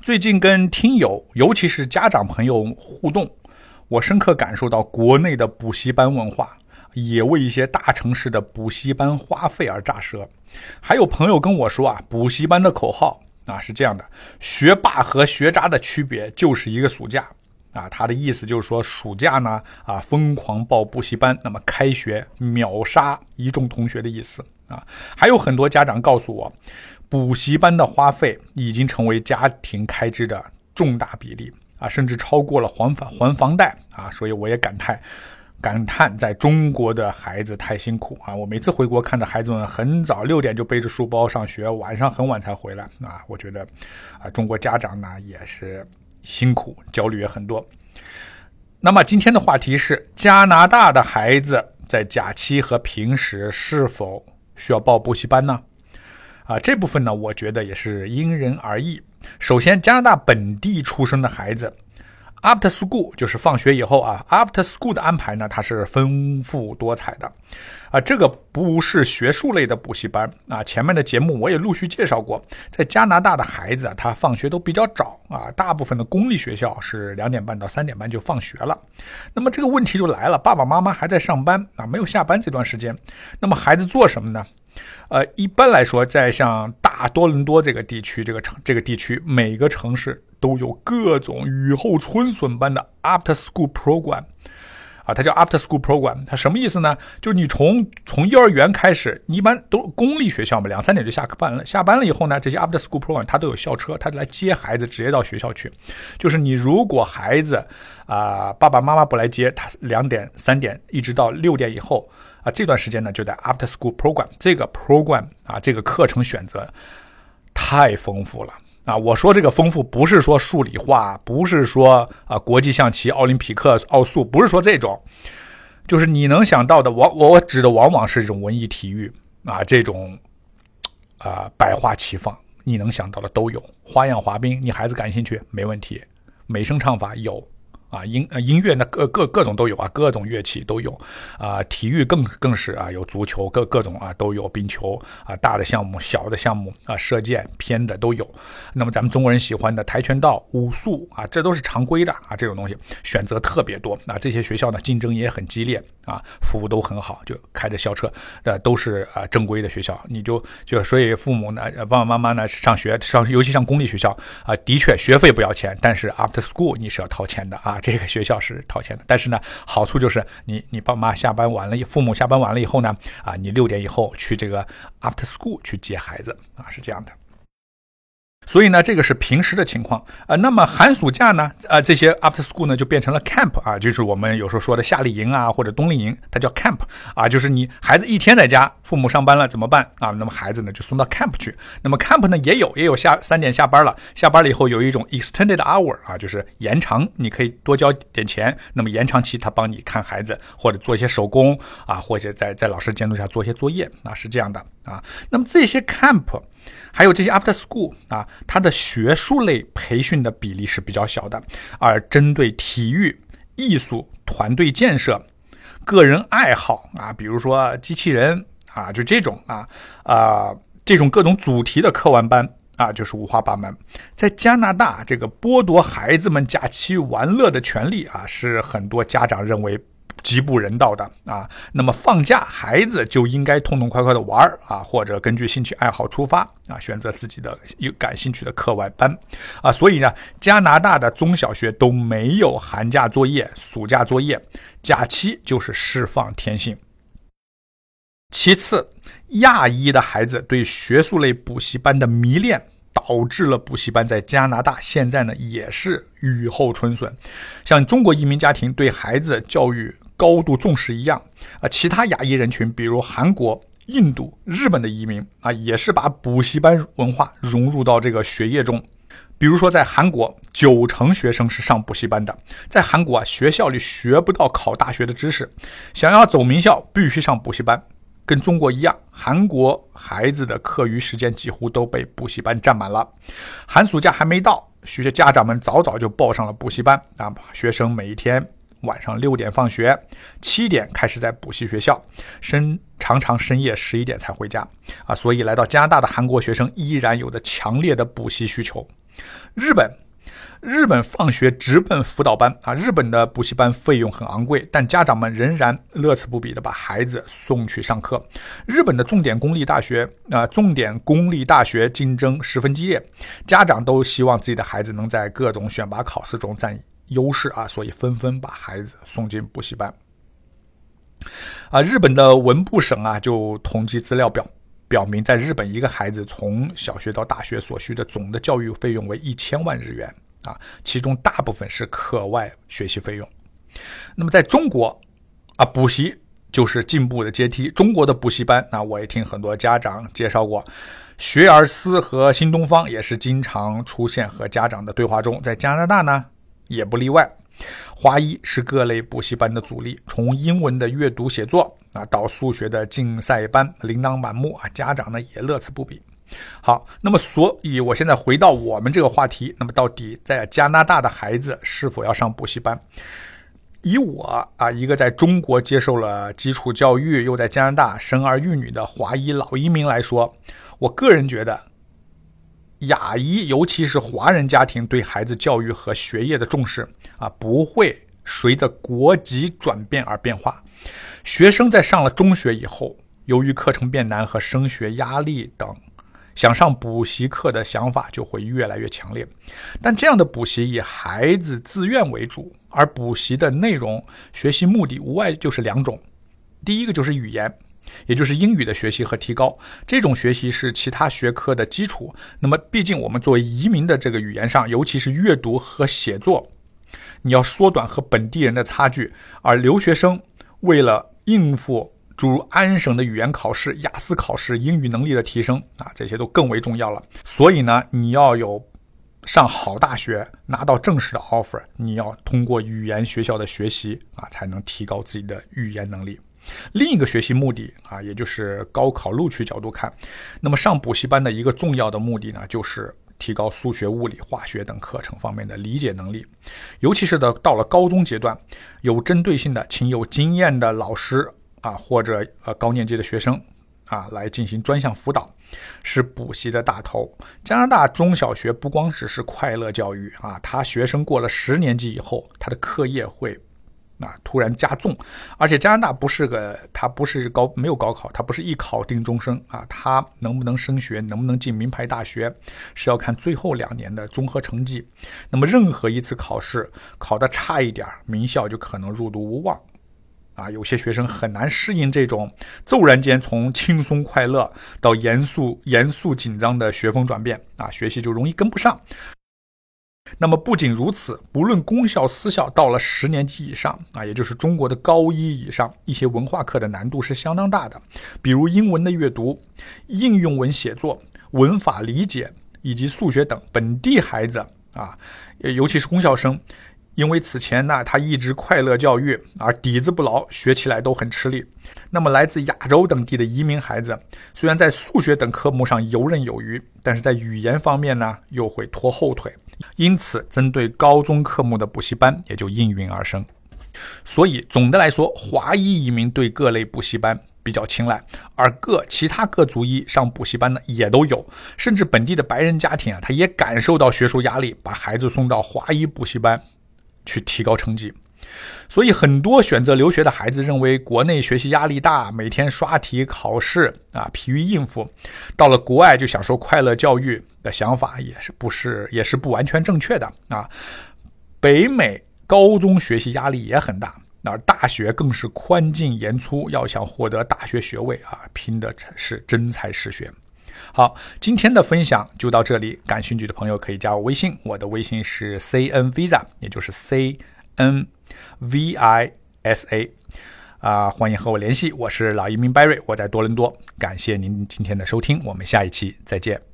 最近跟听友，尤其是家长朋友互动，我深刻感受到国内的补习班文化也为一些大城市的补习班花费而炸舌。还有朋友跟我说啊，补习班的口号啊是这样的：学霸和学渣的区别就是一个暑假啊。他的意思就是说，暑假呢啊疯狂报补习班，那么开学秒杀一众同学的意思啊。还有很多家长告诉我。补习班的花费已经成为家庭开支的重大比例啊，甚至超过了还房还房贷啊，所以我也感叹，感叹在中国的孩子太辛苦啊！我每次回国看着孩子们很早六点就背着书包上学，晚上很晚才回来啊，我觉得啊，中国家长呢也是辛苦，焦虑也很多。那么今天的话题是加拿大的孩子在假期和平时是否需要报补习班呢？啊，这部分呢，我觉得也是因人而异。首先，加拿大本地出生的孩子，after school 就是放学以后啊，after school 的安排呢，它是丰富多彩的。啊，这个不是学术类的补习班啊。前面的节目我也陆续介绍过，在加拿大的孩子啊，他放学都比较早啊，大部分的公立学校是两点半到三点半就放学了。那么这个问题就来了，爸爸妈妈还在上班啊，没有下班这段时间，那么孩子做什么呢？呃，一般来说，在像大多伦多这个地区，这个城这个地区，每个城市都有各种雨后春笋般的 after school program，啊，它叫 after school program，它什么意思呢？就是你从从幼儿园开始，你一般都公立学校嘛，两三点就下课班了，下班了以后呢，这些 after school program 它都有校车，它来接孩子，直接到学校去。就是你如果孩子啊爸爸妈妈不来接，他两点三点一直到六点以后。啊，这段时间呢，就在 After School Program 这个 program 啊，这个课程选择太丰富了啊！我说这个丰富，不是说数理化，不是说啊国际象棋、奥林匹克、奥数，不是说这种，就是你能想到的，我我指的往往是这种文艺体育啊，这种啊百花齐放，你能想到的都有。花样滑冰，你孩子感兴趣，没问题。美声唱法有。啊，音呃音乐那各各各种都有啊，各种乐器都有，啊，体育更更是啊，有足球各各种啊都有，冰球啊，大的项目、小的项目啊，射箭、偏的都有。那么咱们中国人喜欢的跆拳道、武术啊，这都是常规的啊，这种东西选择特别多。那这些学校呢，竞争也很激烈啊，服务都很好，就开着校车，呃，都是啊正规的学校。你就就所以父母呢，爸爸妈妈呢上学上，尤其像公立学校啊，的确学费不要钱，但是 after school 你是要掏钱的啊。这个学校是掏钱的，但是呢，好处就是你你爸妈下班晚了，父母下班晚了以后呢，啊，你六点以后去这个 after school 去接孩子啊，是这样的。所以呢，这个是平时的情况啊。那么寒暑假呢，呃，这些 after school 呢就变成了 camp 啊，就是我们有时候说的夏令营啊或者冬令营，它叫 camp 啊，就是你孩子一天在家，父母上班了怎么办啊？那么孩子呢就送到 camp 去。那么 camp 呢也有也有下三点下班了，下班了以后有一种 extended hour 啊，就是延长，你可以多交点钱，那么延长期他帮你看孩子或者做一些手工啊，或者在在老师监督下做一些作业啊，是这样的啊。那么这些 camp。还有这些 after school 啊，它的学术类培训的比例是比较小的，而针对体育、艺术、团队建设、个人爱好啊，比如说机器人啊，就这种啊啊这种各种主题的课外班啊，就是五花八门。在加拿大，这个剥夺孩子们假期玩乐的权利啊，是很多家长认为。极不人道的啊！那么放假，孩子就应该痛痛快快的玩儿啊，或者根据兴趣爱好出发啊，选择自己的有感兴趣的课外班啊。所以呢，加拿大的中小学都没有寒假作业、暑假作业，假期就是释放天性。其次，亚裔的孩子对学术类补习班的迷恋，导致了补习班在加拿大现在呢也是雨后春笋。像中国移民家庭对孩子教育。高度重视一样啊，其他亚裔人群，比如韩国、印度、日本的移民啊，也是把补习班文化融入到这个学业中。比如说，在韩国，九成学生是上补习班的。在韩国啊，学校里学不到考大学的知识，想要走名校，必须上补习班。跟中国一样，韩国孩子的课余时间几乎都被补习班占满了。寒暑假还没到，学校家长们早早就报上了补习班啊，学生每一天。晚上六点放学，七点开始在补习学校，深常常深夜十一点才回家啊！所以来到加拿大的韩国学生依然有着强烈的补习需求日本。日本放学直奔辅导班啊！日本的补习班费用很昂贵，但家长们仍然乐此不疲地把孩子送去上课。日本的重点公立大学啊，重点公立大学竞争十分激烈，家长都希望自己的孩子能在各种选拔考试中占优势啊，所以纷纷把孩子送进补习班。啊，日本的文部省啊，就统计资料表表明，在日本一个孩子从小学到大学所需的总的教育费用为一千万日元。啊，其中大部分是课外学习费用。那么在中国，啊，补习就是进步的阶梯。中国的补习班，那我也听很多家长介绍过，学而思和新东方也是经常出现和家长的对话中。在加拿大呢，也不例外。华一是各类补习班的主力，从英文的阅读写作啊，到数学的竞赛班，琳琅满目啊，家长呢也乐此不疲。好，那么所以，我现在回到我们这个话题，那么到底在加拿大的孩子是否要上补习班？以我啊，一个在中国接受了基础教育，又在加拿大生儿育女的华裔老移民来说，我个人觉得，亚裔尤其是华人家庭对孩子教育和学业的重视啊，不会随着国籍转变而变化。学生在上了中学以后，由于课程变难和升学压力等。想上补习课的想法就会越来越强烈，但这样的补习以孩子自愿为主，而补习的内容、学习目的无外就是两种：第一个就是语言，也就是英语的学习和提高，这种学习是其他学科的基础。那么，毕竟我们作为移民的这个语言上，尤其是阅读和写作，你要缩短和本地人的差距，而留学生为了应付。诸如安省的语言考试、雅思考试、英语能力的提升啊，这些都更为重要了。所以呢，你要有上好大学、拿到正式的 offer，你要通过语言学校的学习啊，才能提高自己的语言能力。另一个学习目的啊，也就是高考录取角度看，那么上补习班的一个重要的目的呢，就是提高数学、物理、化学等课程方面的理解能力，尤其是的到了高中阶段，有针对性的请有经验的老师。啊，或者呃高年级的学生啊，来进行专项辅导，是补习的大头。加拿大中小学不光只是快乐教育啊，他学生过了十年级以后，他的课业会啊突然加重。而且加拿大不是个，他不是高没有高考，他不是一考定终生啊，他能不能升学，能不能进名牌大学，是要看最后两年的综合成绩。那么任何一次考试考得差一点，名校就可能入读无望。啊，有些学生很难适应这种骤然间从轻松快乐到严肃、严肃紧张的学风转变啊，学习就容易跟不上。那么不仅如此，不论公校私校，到了十年级以上啊，也就是中国的高一以上，一些文化课的难度是相当大的，比如英文的阅读、应用文写作、文法理解以及数学等。本地孩子啊，尤其是公校生。因为此前呢，他一直快乐教育，而底子不牢，学起来都很吃力。那么来自亚洲等地的移民孩子，虽然在数学等科目上游刃有余，但是在语言方面呢，又会拖后腿。因此，针对高中科目的补习班也就应运而生。所以，总的来说，华裔移民对各类补习班比较青睐，而各其他各族裔上补习班呢，也都有。甚至本地的白人家庭啊，他也感受到学术压力，把孩子送到华裔补习班。去提高成绩，所以很多选择留学的孩子认为国内学习压力大，每天刷题考试啊，疲于应付；到了国外就享受快乐教育的想法也是不是也是不完全正确的啊。北美高中学习压力也很大，而大学更是宽进严出，要想获得大学学位啊，拼的是真才实学。好，今天的分享就到这里。感兴趣的朋友可以加我微信，我的微信是 C N Visa，也就是 C N V I S A，啊，欢迎和我联系。我是老移民 Barry，我在多伦多。感谢您今天的收听，我们下一期再见。